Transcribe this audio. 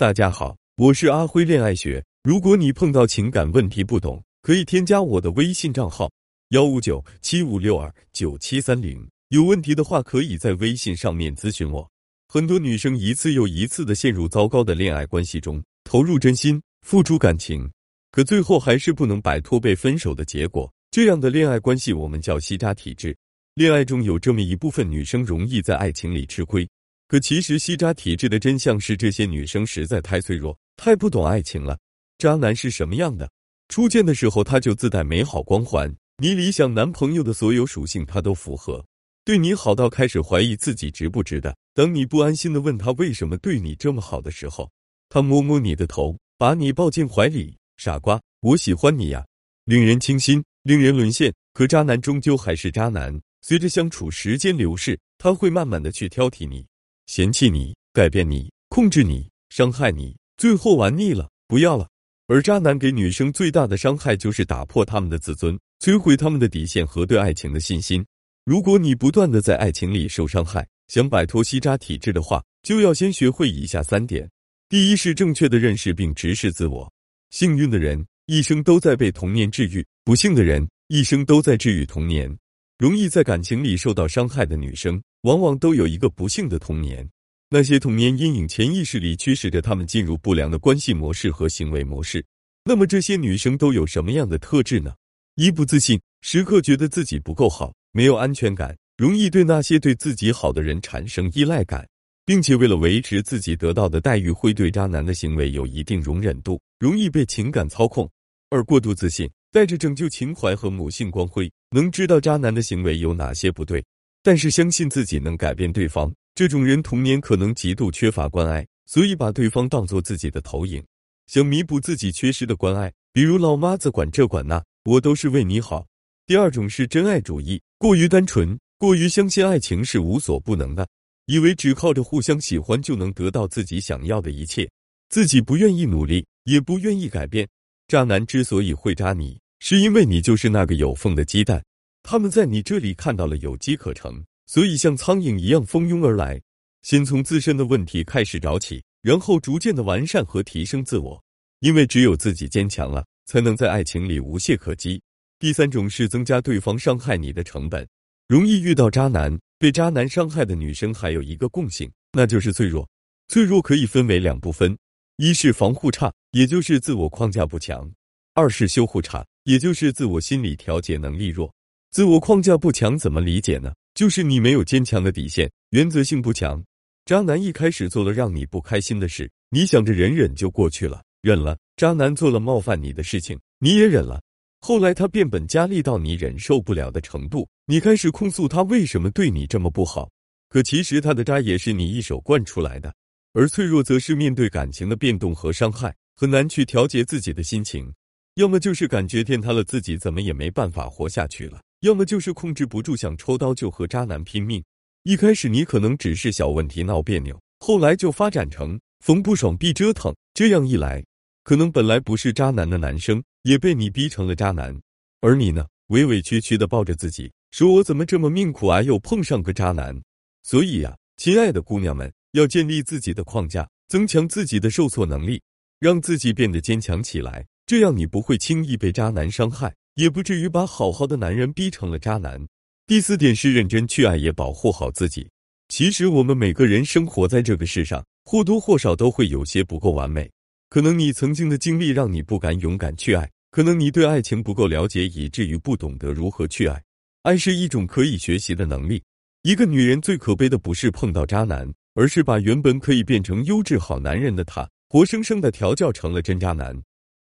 大家好，我是阿辉恋爱学。如果你碰到情感问题不懂，可以添加我的微信账号幺五九七五六二九七三零。有问题的话，可以在微信上面咨询我。很多女生一次又一次的陷入糟糕的恋爱关系中，投入真心，付出感情，可最后还是不能摆脱被分手的结果。这样的恋爱关系，我们叫吸渣体质。恋爱中有这么一部分女生容易在爱情里吃亏。可其实，吸渣体质的真相是，这些女生实在太脆弱，太不懂爱情了。渣男是什么样的？初见的时候他就自带美好光环，你理想男朋友的所有属性他都符合，对你好到开始怀疑自己值不值得。等你不安心的问他为什么对你这么好的时候，他摸摸你的头，把你抱进怀里。傻瓜，我喜欢你呀，令人倾心，令人沦陷。可渣男终究还是渣男，随着相处时间流逝，他会慢慢的去挑剔你。嫌弃你，改变你，控制你，伤害你，最后玩腻了，不要了。而渣男给女生最大的伤害就是打破他们的自尊，摧毁他们的底线和对爱情的信心。如果你不断的在爱情里受伤害，想摆脱吸渣体质的话，就要先学会以下三点：第一是正确的认识并直视自我。幸运的人一生都在被童年治愈，不幸的人一生都在治愈童年。容易在感情里受到伤害的女生。往往都有一个不幸的童年，那些童年阴影潜意识里驱使着他们进入不良的关系模式和行为模式。那么这些女生都有什么样的特质呢？一不自信，时刻觉得自己不够好，没有安全感，容易对那些对自己好的人产生依赖感，并且为了维持自己得到的待遇，会对渣男的行为有一定容忍度，容易被情感操控。二过度自信，带着拯救情怀和母性光辉，能知道渣男的行为有哪些不对。但是相信自己能改变对方，这种人童年可能极度缺乏关爱，所以把对方当做自己的投影，想弥补自己缺失的关爱，比如老妈子管这管那，我都是为你好。第二种是真爱主义，过于单纯，过于相信爱情是无所不能的，以为只靠着互相喜欢就能得到自己想要的一切，自己不愿意努力，也不愿意改变。渣男之所以会渣你，是因为你就是那个有缝的鸡蛋。他们在你这里看到了有机可乘，所以像苍蝇一样蜂拥而来。先从自身的问题开始找起，然后逐渐的完善和提升自我。因为只有自己坚强了，才能在爱情里无懈可击。第三种是增加对方伤害你的成本。容易遇到渣男，被渣男伤害的女生还有一个共性，那就是脆弱。脆弱可以分为两部分：一是防护差，也就是自我框架不强；二是修护差，也就是自我心理调节能力弱。自我框架不强怎么理解呢？就是你没有坚强的底线，原则性不强。渣男一开始做了让你不开心的事，你想着忍忍就过去了，忍了。渣男做了冒犯你的事情，你也忍了。后来他变本加厉到你忍受不了的程度，你开始控诉他为什么对你这么不好。可其实他的渣也是你一手惯出来的。而脆弱则是面对感情的变动和伤害，很难去调节自己的心情，要么就是感觉天塌了，自己怎么也没办法活下去了。要么就是控制不住，想抽刀就和渣男拼命。一开始你可能只是小问题闹别扭，后来就发展成逢不爽必折腾。这样一来，可能本来不是渣男的男生也被你逼成了渣男，而你呢，委委屈屈的抱着自己，说我怎么这么命苦啊，又碰上个渣男。所以呀，亲爱的姑娘们，要建立自己的框架，增强自己的受挫能力，让自己变得坚强起来，这样你不会轻易被渣男伤害。也不至于把好好的男人逼成了渣男。第四点是认真去爱，也保护好自己。其实我们每个人生活在这个世上，或多或少都会有些不够完美。可能你曾经的经历让你不敢勇敢去爱，可能你对爱情不够了解，以至于不懂得如何去爱。爱是一种可以学习的能力。一个女人最可悲的不是碰到渣男，而是把原本可以变成优质好男人的他，活生生的调教成了真渣男。